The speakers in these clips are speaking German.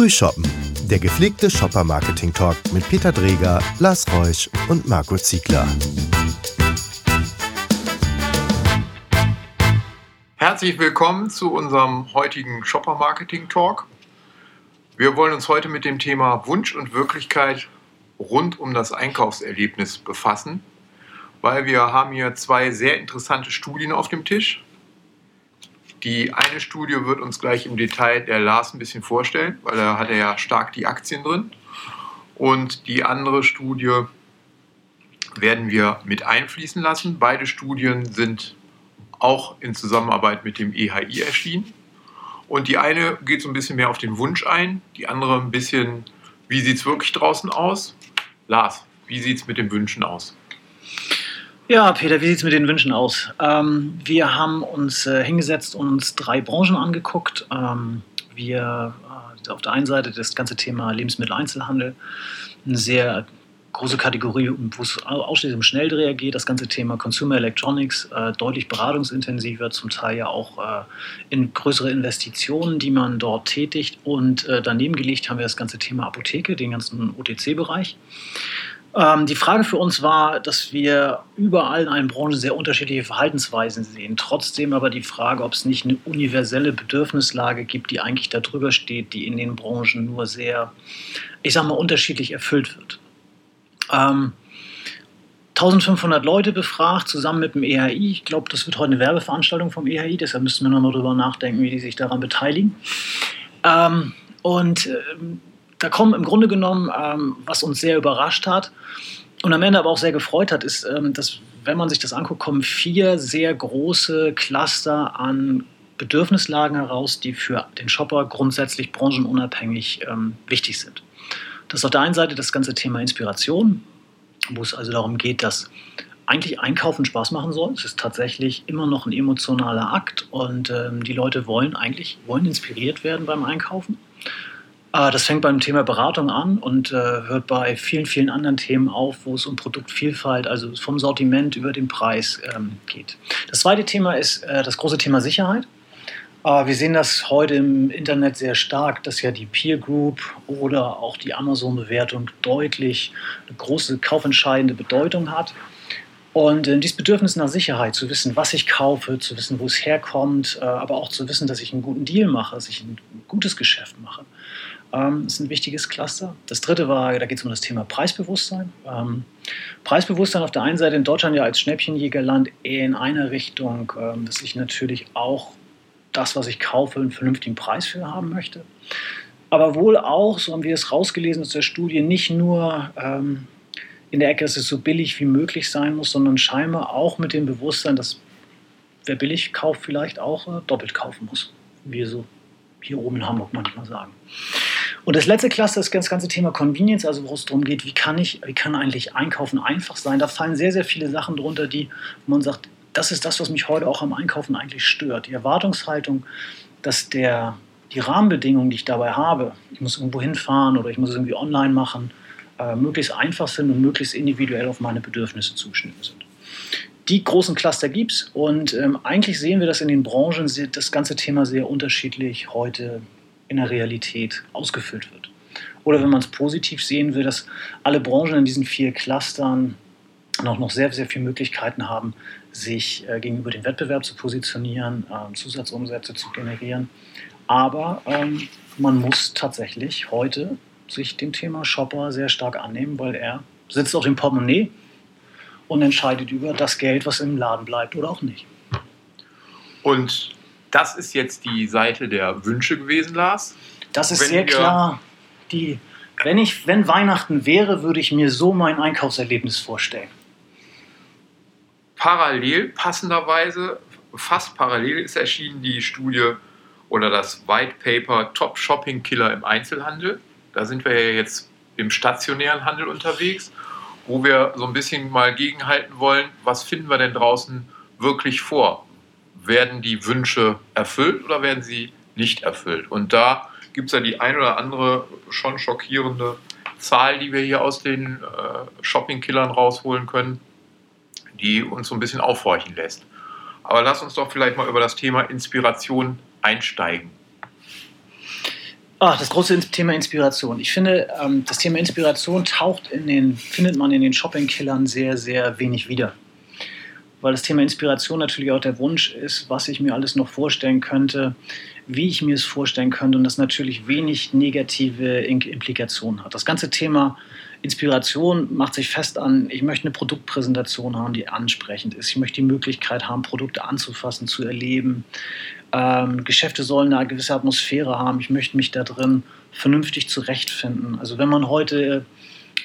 Frühshoppen, der gepflegte Shopper-Marketing-Talk mit Peter Dreger, Lars Reusch und Marco Ziegler. Herzlich willkommen zu unserem heutigen Shopper-Marketing-Talk. Wir wollen uns heute mit dem Thema Wunsch und Wirklichkeit rund um das Einkaufserlebnis befassen, weil wir haben hier zwei sehr interessante Studien auf dem Tisch. Die eine Studie wird uns gleich im Detail der Lars ein bisschen vorstellen, weil da hat er ja stark die Aktien drin. Und die andere Studie werden wir mit einfließen lassen. Beide Studien sind auch in Zusammenarbeit mit dem EHI erschienen. Und die eine geht so ein bisschen mehr auf den Wunsch ein, die andere ein bisschen, wie sieht es wirklich draußen aus? Lars, wie sieht es mit den Wünschen aus? Ja, Peter, wie sieht es mit den Wünschen aus? Ähm, wir haben uns äh, hingesetzt und uns drei Branchen angeguckt. Ähm, wir äh, auf der einen Seite das ganze Thema Lebensmitteleinzelhandel, eine sehr große Kategorie, wo es ausschließlich um Schnelldreher geht, das ganze Thema Consumer Electronics, äh, deutlich beratungsintensiver, zum Teil ja auch äh, in größere Investitionen, die man dort tätigt. Und äh, daneben gelegt haben wir das ganze Thema Apotheke, den ganzen OTC-Bereich. Ähm, die Frage für uns war, dass wir überall in allen Branchen sehr unterschiedliche Verhaltensweisen sehen. Trotzdem aber die Frage, ob es nicht eine universelle Bedürfnislage gibt, die eigentlich darüber steht, die in den Branchen nur sehr, ich sag mal, unterschiedlich erfüllt wird. Ähm, 1500 Leute befragt, zusammen mit dem EHI. Ich glaube, das wird heute eine Werbeveranstaltung vom EHI, deshalb müssen wir nochmal drüber nachdenken, wie die sich daran beteiligen. Ähm, und ähm, da kommen im Grunde genommen, ähm, was uns sehr überrascht hat und am Ende aber auch sehr gefreut hat, ist, ähm, dass, wenn man sich das anguckt, kommen vier sehr große Cluster an Bedürfnislagen heraus, die für den Shopper grundsätzlich branchenunabhängig ähm, wichtig sind. Das ist auf der einen Seite das ganze Thema Inspiration, wo es also darum geht, dass eigentlich Einkaufen Spaß machen soll. Es ist tatsächlich immer noch ein emotionaler Akt und ähm, die Leute wollen eigentlich wollen inspiriert werden beim Einkaufen. Ah, das fängt beim Thema Beratung an und äh, hört bei vielen, vielen anderen Themen auf, wo es um Produktvielfalt, also vom Sortiment über den Preis ähm, geht. Das zweite Thema ist äh, das große Thema Sicherheit. Äh, wir sehen das heute im Internet sehr stark, dass ja die Peer Group oder auch die Amazon-Bewertung deutlich eine große kaufentscheidende Bedeutung hat. Und äh, dieses Bedürfnis nach Sicherheit, zu wissen, was ich kaufe, zu wissen, wo es herkommt, aber auch zu wissen, dass ich einen guten Deal mache, dass ich ein gutes Geschäft mache, ähm, ist ein wichtiges Cluster. Das dritte war, da geht es um das Thema Preisbewusstsein. Ähm, Preisbewusstsein auf der einen Seite in Deutschland ja als Schnäppchenjägerland eher in einer Richtung, ähm, dass ich natürlich auch das, was ich kaufe, einen vernünftigen Preis für haben möchte. Aber wohl auch, so haben wir es rausgelesen aus der Studie, nicht nur ähm, in der Ecke, dass es so billig wie möglich sein muss, sondern scheinbar auch mit dem Bewusstsein, dass wer billig kauft, vielleicht auch äh, doppelt kaufen muss. Wie wir so hier oben in Hamburg manchmal sagen. Und das letzte Cluster ist das ganze Thema Convenience, also wo es darum geht, wie kann ich, wie kann eigentlich Einkaufen einfach sein. Da fallen sehr, sehr viele Sachen drunter, die, man sagt, das ist das, was mich heute auch am Einkaufen eigentlich stört. Die Erwartungshaltung, dass der, die Rahmenbedingungen, die ich dabei habe, ich muss irgendwo hinfahren oder ich muss es irgendwie online machen, äh, möglichst einfach sind und möglichst individuell auf meine Bedürfnisse zugeschnitten sind. Die großen Cluster gibt es und ähm, eigentlich sehen wir, dass in den Branchen das ganze Thema sehr unterschiedlich heute in der Realität ausgefüllt wird. Oder wenn man es positiv sehen will, dass alle Branchen in diesen vier Clustern noch, noch sehr, sehr viele Möglichkeiten haben, sich äh, gegenüber dem Wettbewerb zu positionieren, äh, Zusatzumsätze zu generieren. Aber ähm, man muss tatsächlich heute sich dem Thema Shopper sehr stark annehmen, weil er sitzt auf dem Portemonnaie und entscheidet über das Geld, was im Laden bleibt oder auch nicht. Und das ist jetzt die Seite der Wünsche gewesen, Lars. Das ist wenn sehr klar. Die, wenn, ich, wenn Weihnachten wäre, würde ich mir so mein Einkaufserlebnis vorstellen. Parallel, passenderweise, fast parallel ist erschienen die Studie oder das White Paper Top Shopping Killer im Einzelhandel. Da sind wir ja jetzt im stationären Handel unterwegs, wo wir so ein bisschen mal gegenhalten wollen, was finden wir denn draußen wirklich vor? Werden die Wünsche erfüllt oder werden sie nicht erfüllt? Und da gibt es ja die ein oder andere schon schockierende Zahl, die wir hier aus den äh, Shopping-Killern rausholen können, die uns so ein bisschen aufhorchen lässt. Aber lass uns doch vielleicht mal über das Thema Inspiration einsteigen. Ach, das große Thema Inspiration. Ich finde, ähm, das Thema Inspiration taucht in den, findet man in den Shopping-Killern sehr, sehr wenig wieder. Weil das Thema Inspiration natürlich auch der Wunsch ist, was ich mir alles noch vorstellen könnte, wie ich mir es vorstellen könnte und das natürlich wenig negative Implikationen hat. Das ganze Thema Inspiration macht sich fest an, ich möchte eine Produktpräsentation haben, die ansprechend ist. Ich möchte die Möglichkeit haben, Produkte anzufassen, zu erleben. Ähm, Geschäfte sollen eine gewisse Atmosphäre haben. Ich möchte mich da drin vernünftig zurechtfinden. Also wenn man heute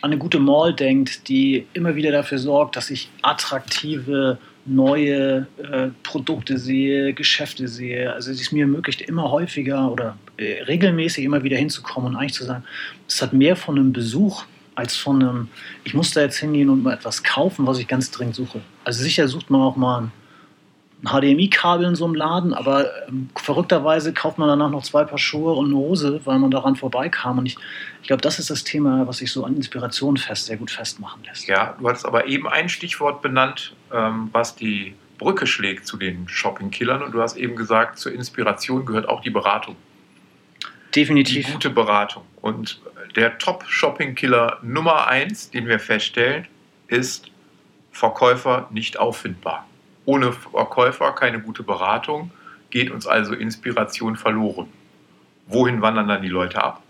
an eine gute Mall denkt, die immer wieder dafür sorgt, dass ich attraktive neue äh, Produkte sehe, Geschäfte sehe. Also es ist mir ermöglicht, immer häufiger oder äh, regelmäßig immer wieder hinzukommen und eigentlich zu sagen, es hat mehr von einem Besuch als von einem, ich muss da jetzt hingehen und mal etwas kaufen, was ich ganz dringend suche. Also sicher sucht man auch mal ein HDMI-Kabel in so einem Laden, aber ähm, verrückterweise kauft man danach noch zwei Paar Schuhe und eine Hose, weil man daran vorbeikam. Und ich, ich glaube, das ist das Thema, was sich so an Inspiration fest, sehr gut festmachen lässt. Ja, du hattest aber eben ein Stichwort benannt, ähm, was die Brücke schlägt zu den Shopping-Killern. Und du hast eben gesagt, zur Inspiration gehört auch die Beratung. Definitiv. Die gute Beratung. Und der Top-Shopping-Killer Nummer eins, den wir feststellen, ist Verkäufer nicht auffindbar. Ohne Verkäufer keine gute Beratung, geht uns also Inspiration verloren. Wohin wandern dann die Leute ab?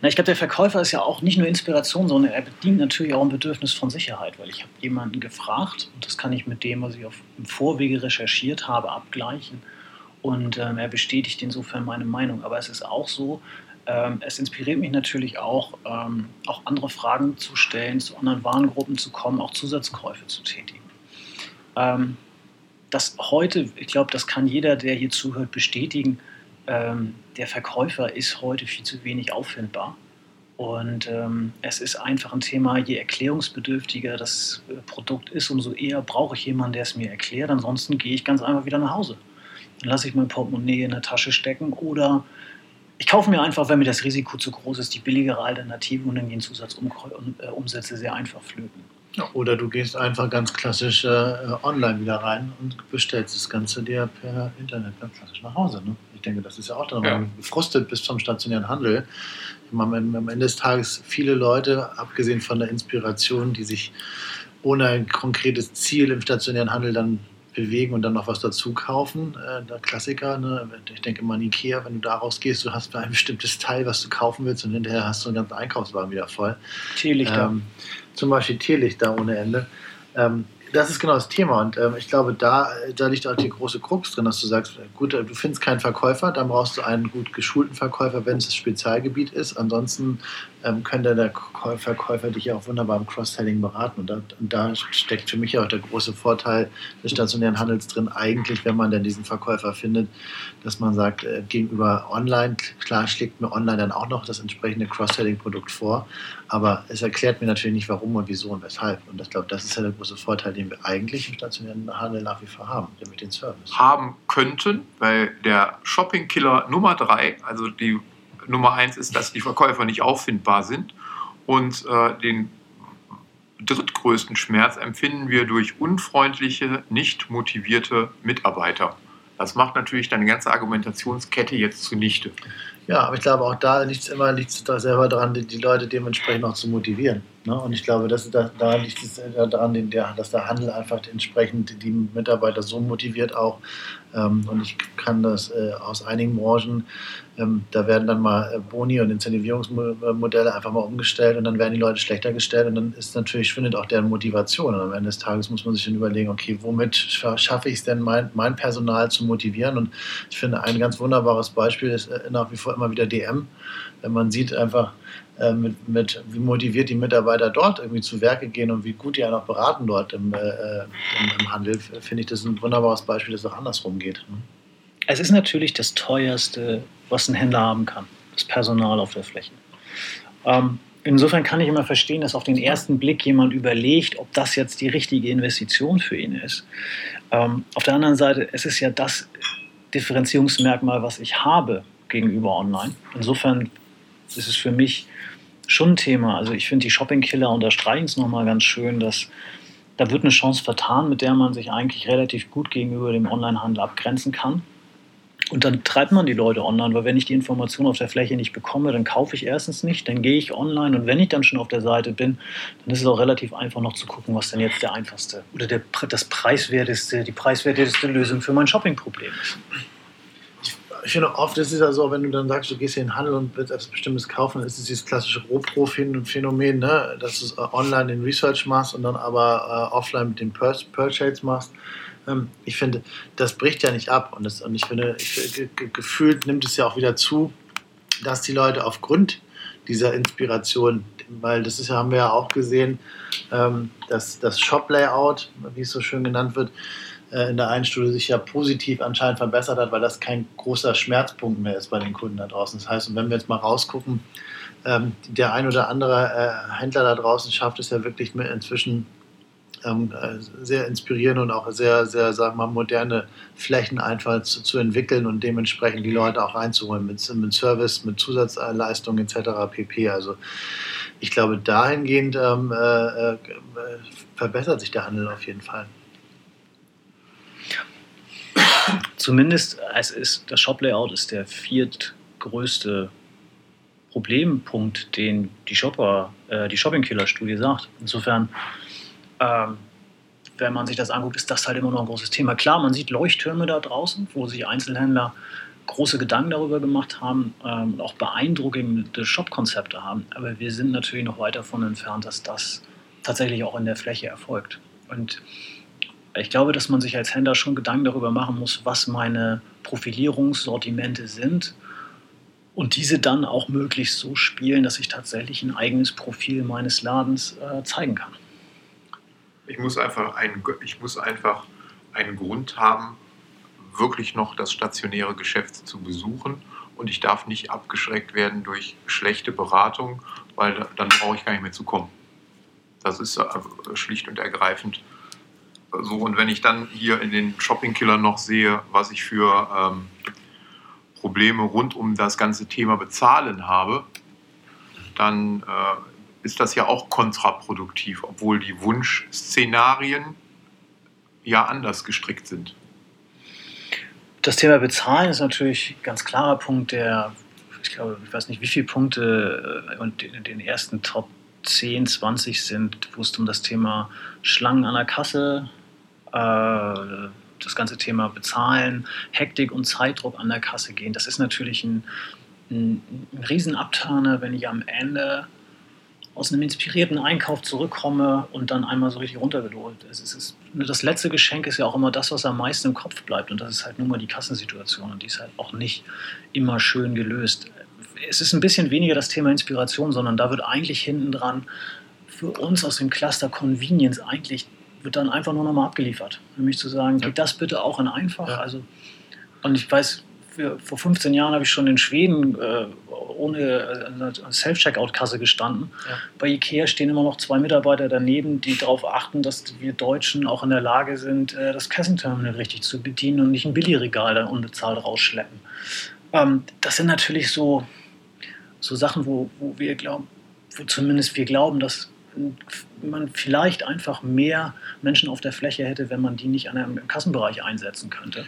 Na, ich glaube, der Verkäufer ist ja auch nicht nur Inspiration, sondern er bedient natürlich auch ein Bedürfnis von Sicherheit, weil ich habe jemanden gefragt und das kann ich mit dem, was ich auf im Vorwege recherchiert habe, abgleichen. Und ähm, er bestätigt insofern meine Meinung. Aber es ist auch so, ähm, es inspiriert mich natürlich auch, ähm, auch andere Fragen zu stellen, zu anderen Warengruppen zu kommen, auch Zusatzkäufe zu tätigen. Ähm, das heute, ich glaube, das kann jeder, der hier zuhört, bestätigen. Ähm, der Verkäufer ist heute viel zu wenig auffindbar. Und ähm, es ist einfach ein Thema, je erklärungsbedürftiger das äh, Produkt ist, umso eher brauche ich jemanden, der es mir erklärt. Ansonsten gehe ich ganz einfach wieder nach Hause. Dann lasse ich mein Portemonnaie in der Tasche stecken oder ich kaufe mir einfach, wenn mir das Risiko zu groß ist, die billigere Alternative und dann gehen Zusatzumsätze sehr einfach flöten. Ja, oder du gehst einfach ganz klassisch äh, online wieder rein und bestellst das Ganze dir per Internet ganz klassisch nach Hause. Ne? Ich denke, das ist ja auch dann, ja. gefrustet bist vom stationären Handel. Am Ende des Tages viele Leute, abgesehen von der Inspiration, die sich ohne ein konkretes Ziel im stationären Handel dann bewegen und dann noch was dazu kaufen. Äh, der Klassiker, ne? ich denke mal an Ikea, wenn du da rausgehst, du hast ein bestimmtes Teil, was du kaufen willst und hinterher hast du einen ganzen Einkaufswagen wieder voll. Tierlichter. Ähm, zum Beispiel Tierlichter ohne Ende. Ähm, das ist genau das Thema. Und ähm, ich glaube, da, da liegt auch die große Krux drin, dass du sagst, gut, du findest keinen Verkäufer, dann brauchst du einen gut geschulten Verkäufer, wenn es das Spezialgebiet ist. Ansonsten ähm, könnte der Verkäufer dich ja auch wunderbar im Cross-Selling beraten. Und da, und da, steckt für mich auch der große Vorteil des stationären Handels drin, eigentlich, wenn man dann diesen Verkäufer findet, dass man sagt, äh, gegenüber online, klar schlägt mir online dann auch noch das entsprechende Cross-Selling-Produkt vor, aber es erklärt mir natürlich nicht, warum und wieso und weshalb. Und ich glaube, das ist ja der große Vorteil, den wir eigentlich im stationären Handel nach wie vor haben, nämlich den Service. Haben könnten, weil der Shopping-Killer Nummer drei, also die Nummer eins ist, dass die Verkäufer nicht auffindbar sind. Und äh, den drittgrößten Schmerz empfinden wir durch unfreundliche, nicht motivierte Mitarbeiter. Das macht natürlich deine ganze Argumentationskette jetzt zunichte. Ja, aber ich glaube, auch da liegt es immer liegt's da selber daran, die, die, Leute dementsprechend auch zu motivieren. Ne? Und ich glaube, dass da, da liegt es daran, dass der Handel einfach entsprechend die Mitarbeiter so motiviert auch. Ähm, und ich kann das äh, aus einigen Branchen ähm, da werden dann mal äh, Boni und Incentivierungsmodelle einfach mal umgestellt und dann werden die Leute schlechter gestellt und dann ist natürlich, findet auch deren Motivation. Und am Ende des Tages muss man sich dann überlegen, okay, womit schaffe ich es denn, mein, mein Personal zu motivieren? Und ich finde, ein ganz wunderbares Beispiel ist äh, nach wie vor immer wieder DM. Wenn man sieht einfach, äh, mit, mit, wie motiviert die Mitarbeiter dort irgendwie zu Werke gehen und wie gut die einen auch beraten dort im, äh, im, im Handel, finde ich das ein wunderbares Beispiel, dass es auch andersrum geht. Ne? Es ist natürlich das teuerste, was ein Händler haben kann, das Personal auf der Fläche. Ähm, insofern kann ich immer verstehen, dass auf den ersten Blick jemand überlegt, ob das jetzt die richtige Investition für ihn ist. Ähm, auf der anderen Seite, es ist ja das Differenzierungsmerkmal, was ich habe gegenüber online. Insofern ist es für mich schon ein Thema. Also ich finde, die Shopping-Killer unterstreichen es nochmal ganz schön, dass da wird eine Chance vertan, mit der man sich eigentlich relativ gut gegenüber dem Onlinehandel abgrenzen kann. Und dann treibt man die Leute online, weil wenn ich die Information auf der Fläche nicht bekomme, dann kaufe ich erstens nicht, dann gehe ich online und wenn ich dann schon auf der Seite bin, dann ist es auch relativ einfach noch zu gucken, was denn jetzt der einfachste oder der, das preiswerteste, die preiswerteste Lösung für mein Shoppingproblem ist. Ich finde oft ist es ja so, wenn du dann sagst, du gehst hier in den Handel und willst etwas Bestimmtes kaufen, ist es dieses klassische Rohpro-Phänomen, ne? dass du online den Research machst und dann aber äh, offline mit dem Purchase machst. Ähm, ich finde, das bricht ja nicht ab. Und, das, und ich finde, ich, gefühlt nimmt es ja auch wieder zu, dass die Leute aufgrund dieser Inspiration, weil das ist haben wir ja auch gesehen, ähm, dass das Shop-Layout, wie es so schön genannt wird, äh, in der einen Studie sich ja positiv anscheinend verbessert hat, weil das kein großer Schmerzpunkt mehr ist bei den Kunden da draußen. Das heißt, und wenn wir jetzt mal rausgucken, ähm, der ein oder andere äh, Händler da draußen schafft es ja wirklich inzwischen ähm, äh, sehr inspirierende und auch sehr, sehr, sagen wir mal, moderne Flächen einfach zu, zu, entwickeln und dementsprechend die Leute auch reinzuholen mit, mit Service, mit Zusatzleistungen etc. pp. Also ich glaube, dahingehend ähm, äh, äh, verbessert sich der Handel auf jeden Fall. Zumindest es ist, das Shop-Layout ist der viertgrößte Problempunkt, den die Shopper, äh, die Shopping-Killer-Studie sagt. Insofern ähm, wenn man sich das anguckt, ist das halt immer noch ein großes Thema. Klar, man sieht Leuchttürme da draußen, wo sich Einzelhändler große Gedanken darüber gemacht haben ähm, und auch beeindruckende Shop-Konzepte haben. Aber wir sind natürlich noch weit davon entfernt, dass das tatsächlich auch in der Fläche erfolgt. Und ich glaube, dass man sich als Händler schon Gedanken darüber machen muss, was meine Profilierungssortimente sind und diese dann auch möglichst so spielen, dass ich tatsächlich ein eigenes Profil meines Ladens äh, zeigen kann. Ich muss einfach einen, ich muss einfach einen Grund haben, wirklich noch das stationäre Geschäft zu besuchen. Und ich darf nicht abgeschreckt werden durch schlechte Beratung, weil dann brauche ich gar nicht mehr zu kommen. Das ist äh, schlicht und ergreifend so. Und wenn ich dann hier in den Shopping-Killer noch sehe, was ich für ähm, Probleme rund um das ganze Thema Bezahlen habe, dann äh, ist das ja auch kontraproduktiv, obwohl die Wunschszenarien ja anders gestrickt sind. Das Thema Bezahlen ist natürlich ein ganz klarer Punkt, der, ich glaube, ich weiß nicht, wie viele Punkte äh, und in den ersten Top 10, 20 sind, wo es um das Thema Schlangen an der Kasse, das ganze Thema Bezahlen, Hektik und Zeitdruck an der Kasse gehen. Das ist natürlich ein, ein, ein Riesenabturner, wenn ich am Ende aus einem inspirierten Einkauf zurückkomme und dann einmal so richtig runtergeholt. Es ist, das letzte Geschenk ist ja auch immer das, was am meisten im Kopf bleibt. Und das ist halt nun mal die Kassensituation. Und die ist halt auch nicht immer schön gelöst. Es ist ein bisschen weniger das Thema Inspiration, sondern da wird eigentlich hinten dran für uns aus dem Cluster Convenience eigentlich wird dann einfach nur nochmal abgeliefert. Nämlich zu sagen, geht das bitte auch in einfach? Ja. Also, und ich weiß, für, vor 15 Jahren habe ich schon in Schweden äh, ohne eine Self-Checkout-Kasse gestanden. Ja. Bei Ikea stehen immer noch zwei Mitarbeiter daneben, die darauf achten, dass wir Deutschen auch in der Lage sind, äh, das Kassenterminal richtig zu bedienen und nicht ein Billigregal dann unbezahlt rausschleppen. Ähm, das sind natürlich so, so Sachen, wo, wo wir glauben, wo zumindest wir glauben, dass man vielleicht einfach mehr Menschen auf der Fläche hätte, wenn man die nicht einem Kassenbereich einsetzen könnte.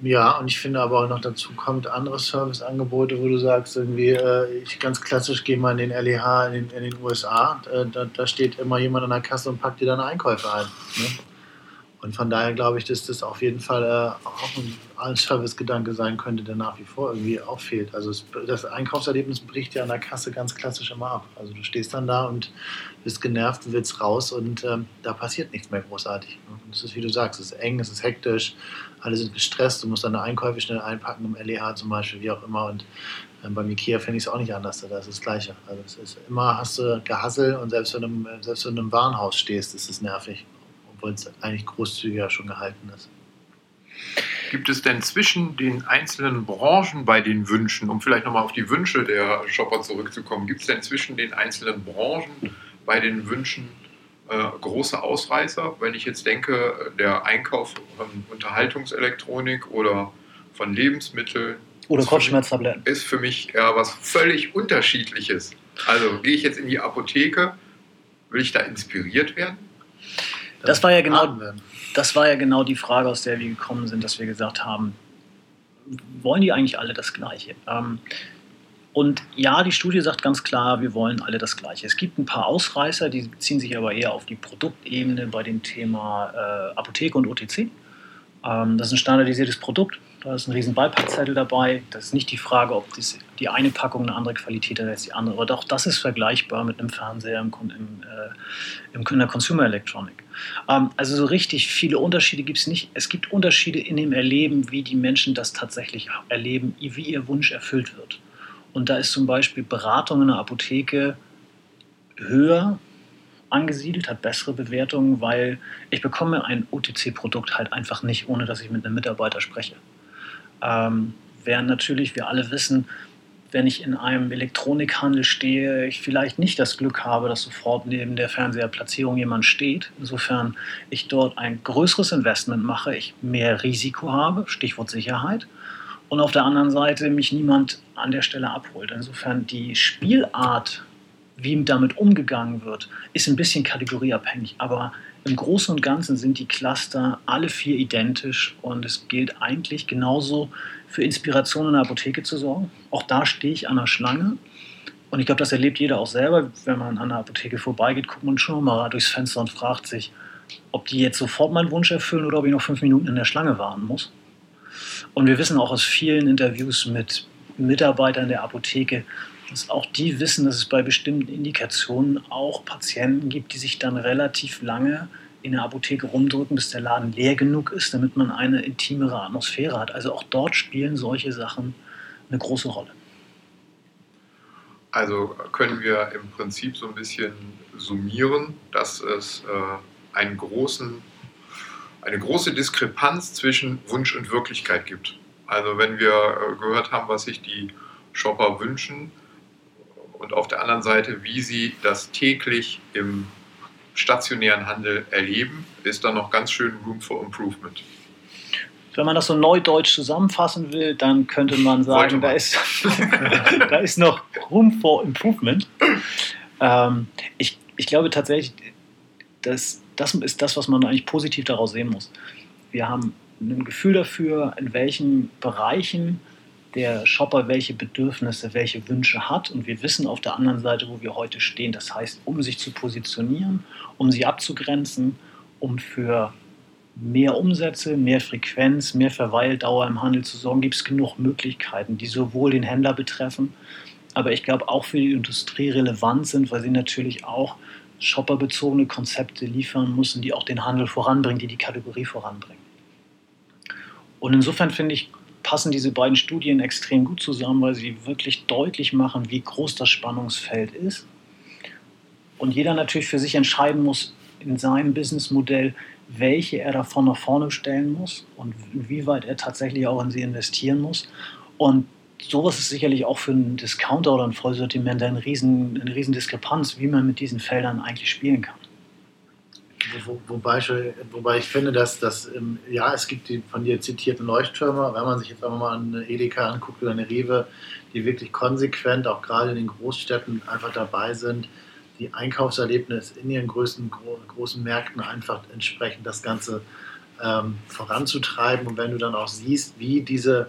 Ja, und ich finde aber auch noch dazu kommt andere Serviceangebote, wo du sagst, irgendwie, äh, ich ganz klassisch gehe mal in den LEH in den, in den USA, äh, da, da, steht immer jemand an der Kasse und packt dir deine Einkäufe ein. Ne? Und von daher glaube ich, dass das auf jeden Fall äh, auch ein Servicegedanke sein könnte, der nach wie vor irgendwie auch fehlt. Also es, das Einkaufserlebnis bricht ja an der Kasse ganz klassisch immer ab. Also du stehst dann da und bist genervt, willst raus und ähm, da passiert nichts mehr großartig. Und es ist, wie du sagst, es ist eng, es ist hektisch, alle sind gestresst, du musst deine Einkäufe schnell einpacken im LEH zum Beispiel, wie auch immer. Und ähm, beim Ikea finde ich es auch nicht anders, da ist das Gleiche. Also es ist immer hast du Gehassel und selbst wenn du, selbst wenn du im Warenhaus stehst, ist es nervig obwohl es eigentlich großzügiger schon gehalten ist. Gibt es denn zwischen den einzelnen Branchen bei den Wünschen, um vielleicht nochmal auf die Wünsche der Shopper zurückzukommen, gibt es denn zwischen den einzelnen Branchen bei den Wünschen äh, große Ausreißer? Wenn ich jetzt denke, der Einkauf von Unterhaltungselektronik oder von Lebensmitteln oder Kopfschmerztabletten ist für mich ja was völlig Unterschiedliches. Also gehe ich jetzt in die Apotheke, will ich da inspiriert werden? Das war ja genau, das war ja genau die Frage, aus der wir gekommen sind, dass wir gesagt haben, wollen die eigentlich alle das Gleiche? Ähm, und ja, die Studie sagt ganz klar, wir wollen alle das Gleiche. Es gibt ein paar Ausreißer, die beziehen sich aber eher auf die Produktebene bei dem Thema äh, Apotheke und OTC. Ähm, das ist ein standardisiertes Produkt. Da ist ein riesen Beipackzettel dabei. Das ist nicht die Frage, ob das, die eine Packung eine andere Qualität hat als die andere. Aber doch, das ist vergleichbar mit einem Fernseher im, im, äh, im in der Consumer Electronic. Ähm, also so richtig viele Unterschiede gibt es nicht. Es gibt Unterschiede in dem Erleben, wie die Menschen das tatsächlich erleben, wie ihr Wunsch erfüllt wird. Und da ist zum Beispiel Beratung in der Apotheke höher angesiedelt, hat bessere Bewertungen, weil ich bekomme ein OTC-Produkt halt einfach nicht, ohne dass ich mit einem Mitarbeiter spreche. Ähm, während natürlich wir alle wissen, wenn ich in einem Elektronikhandel stehe, ich vielleicht nicht das Glück habe, dass sofort neben der Fernseherplatzierung jemand steht. Insofern ich dort ein größeres Investment mache, ich mehr Risiko habe, Stichwort Sicherheit und auf der anderen Seite mich niemand an der Stelle abholt. Insofern die Spielart, wie damit umgegangen wird, ist ein bisschen kategorieabhängig, aber im Großen und Ganzen sind die Cluster alle vier identisch und es gilt eigentlich genauso für Inspiration in der Apotheke zu sorgen. Auch da stehe ich an der Schlange und ich glaube, das erlebt jeder auch selber. Wenn man an der Apotheke vorbeigeht, guckt man schon mal durchs Fenster und fragt sich, ob die jetzt sofort meinen Wunsch erfüllen oder ob ich noch fünf Minuten in der Schlange warten muss. Und wir wissen auch aus vielen Interviews mit Mitarbeitern der Apotheke, dass auch die wissen, dass es bei bestimmten Indikationen auch Patienten gibt, die sich dann relativ lange in der Apotheke rumdrücken, bis der Laden leer genug ist, damit man eine intimere Atmosphäre hat. Also auch dort spielen solche Sachen eine große Rolle. Also können wir im Prinzip so ein bisschen summieren, dass es äh, einen großen eine große Diskrepanz zwischen Wunsch und Wirklichkeit gibt. Also wenn wir äh, gehört haben, was sich die Shopper wünschen und auf der anderen Seite, wie sie das täglich im stationären Handel erleben, ist da noch ganz schön Room for Improvement. Wenn man das so neudeutsch zusammenfassen will, dann könnte man sagen, da ist, da ist noch Room for Improvement. Ähm, ich, ich glaube tatsächlich, dass das ist das, was man eigentlich positiv daraus sehen muss. Wir haben ein Gefühl dafür, in welchen Bereichen der Shopper welche Bedürfnisse, welche Wünsche hat. Und wir wissen auf der anderen Seite, wo wir heute stehen. Das heißt, um sich zu positionieren, um sie abzugrenzen, um für mehr Umsätze, mehr Frequenz, mehr Verweildauer im Handel zu sorgen, gibt es genug Möglichkeiten, die sowohl den Händler betreffen, aber ich glaube auch für die Industrie relevant sind, weil sie natürlich auch shopperbezogene Konzepte liefern müssen, die auch den Handel voranbringen, die die Kategorie voranbringen. Und insofern finde ich, passen diese beiden Studien extrem gut zusammen, weil sie wirklich deutlich machen, wie groß das Spannungsfeld ist. Und jeder natürlich für sich entscheiden muss in seinem Businessmodell, welche er davon nach vorne stellen muss und inwieweit er tatsächlich auch in sie investieren muss. Und sowas ist sicherlich auch für einen Discounter oder ein Vollsortiment eine riesen, eine riesen Diskrepanz, wie man mit diesen Feldern eigentlich spielen kann. Wo, wobei, wobei ich finde, dass, dass ja, es gibt die von dir zitierten Leuchttürme, wenn man sich jetzt einfach mal eine Edeka anguckt oder eine Rewe, die wirklich konsequent, auch gerade in den Großstädten, einfach dabei sind, die Einkaufserlebnis in ihren größten, großen Märkten einfach entsprechend das Ganze ähm, voranzutreiben. Und wenn du dann auch siehst, wie diese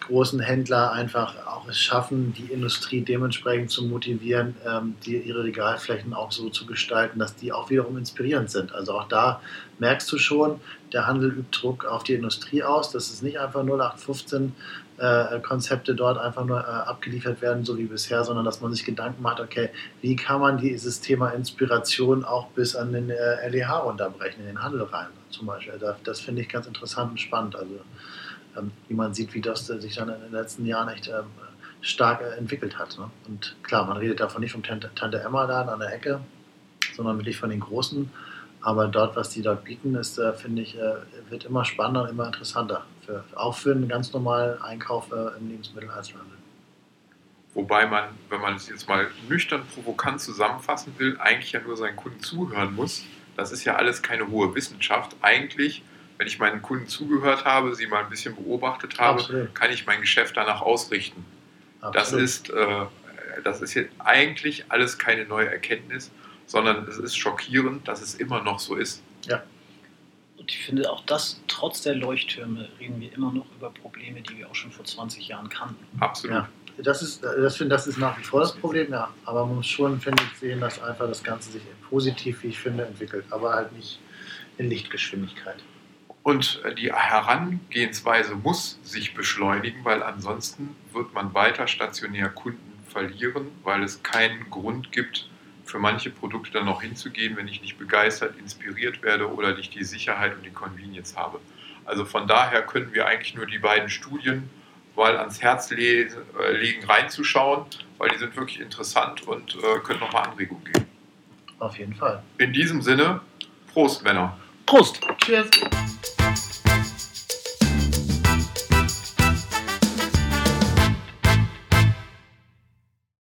großen Händler einfach auch es schaffen, die Industrie dementsprechend zu motivieren, ähm, die, ihre Regalflächen auch so zu gestalten, dass die auch wiederum inspirierend sind. Also auch da merkst du schon, der Handel übt Druck auf die Industrie aus. Das ist nicht einfach 0815 äh, Konzepte dort einfach nur äh, abgeliefert werden, so wie bisher, sondern dass man sich Gedanken macht, okay, wie kann man dieses Thema Inspiration auch bis an den äh, LEH unterbrechen, in den Handel rein zum Beispiel. Das, das finde ich ganz interessant und spannend. Also ähm, wie man sieht, wie das sich dann in den letzten Jahren echt ähm, stark äh, entwickelt hat. Ne? Und klar, man redet davon nicht vom Tante, Tante Emma da an der Ecke, sondern wirklich von den Großen. Aber dort, was die dort bieten, ist, äh, finde ich, äh, wird immer spannender und immer interessanter. Für, auch für einen ganz normalen Einkauf im Lebensmitteleinzelhandel. Wobei man, wenn man es jetzt mal nüchtern provokant zusammenfassen will, eigentlich ja nur seinen Kunden zuhören muss. Das ist ja alles keine hohe Wissenschaft. Eigentlich wenn ich meinen Kunden zugehört habe, sie mal ein bisschen beobachtet habe, Absolut. kann ich mein Geschäft danach ausrichten. Das ist, äh, das ist jetzt eigentlich alles keine neue Erkenntnis, sondern es ist schockierend, dass es immer noch so ist. Ja. Und ich finde auch das, trotz der Leuchttürme, reden wir immer noch über Probleme, die wir auch schon vor 20 Jahren kannten. Absolut. Ja. Das ist, das, finde, das ist nach wie vor das Problem, ja. Aber man muss schon, finde ich, sehen, dass einfach das Ganze sich positiv, wie ich finde, entwickelt. Aber halt nicht in Lichtgeschwindigkeit. Und die Herangehensweise muss sich beschleunigen, weil ansonsten wird man weiter stationär Kunden verlieren, weil es keinen Grund gibt, für manche Produkte dann noch hinzugehen, wenn ich nicht begeistert, inspiriert werde oder nicht die Sicherheit und die Convenience habe. Also von daher können wir eigentlich nur die beiden Studien mal ans Herz äh, legen, reinzuschauen, weil die sind wirklich interessant und äh, können nochmal Anregungen geben. Auf jeden Fall. In diesem Sinne, Prost, Männer. Prost! Cheers!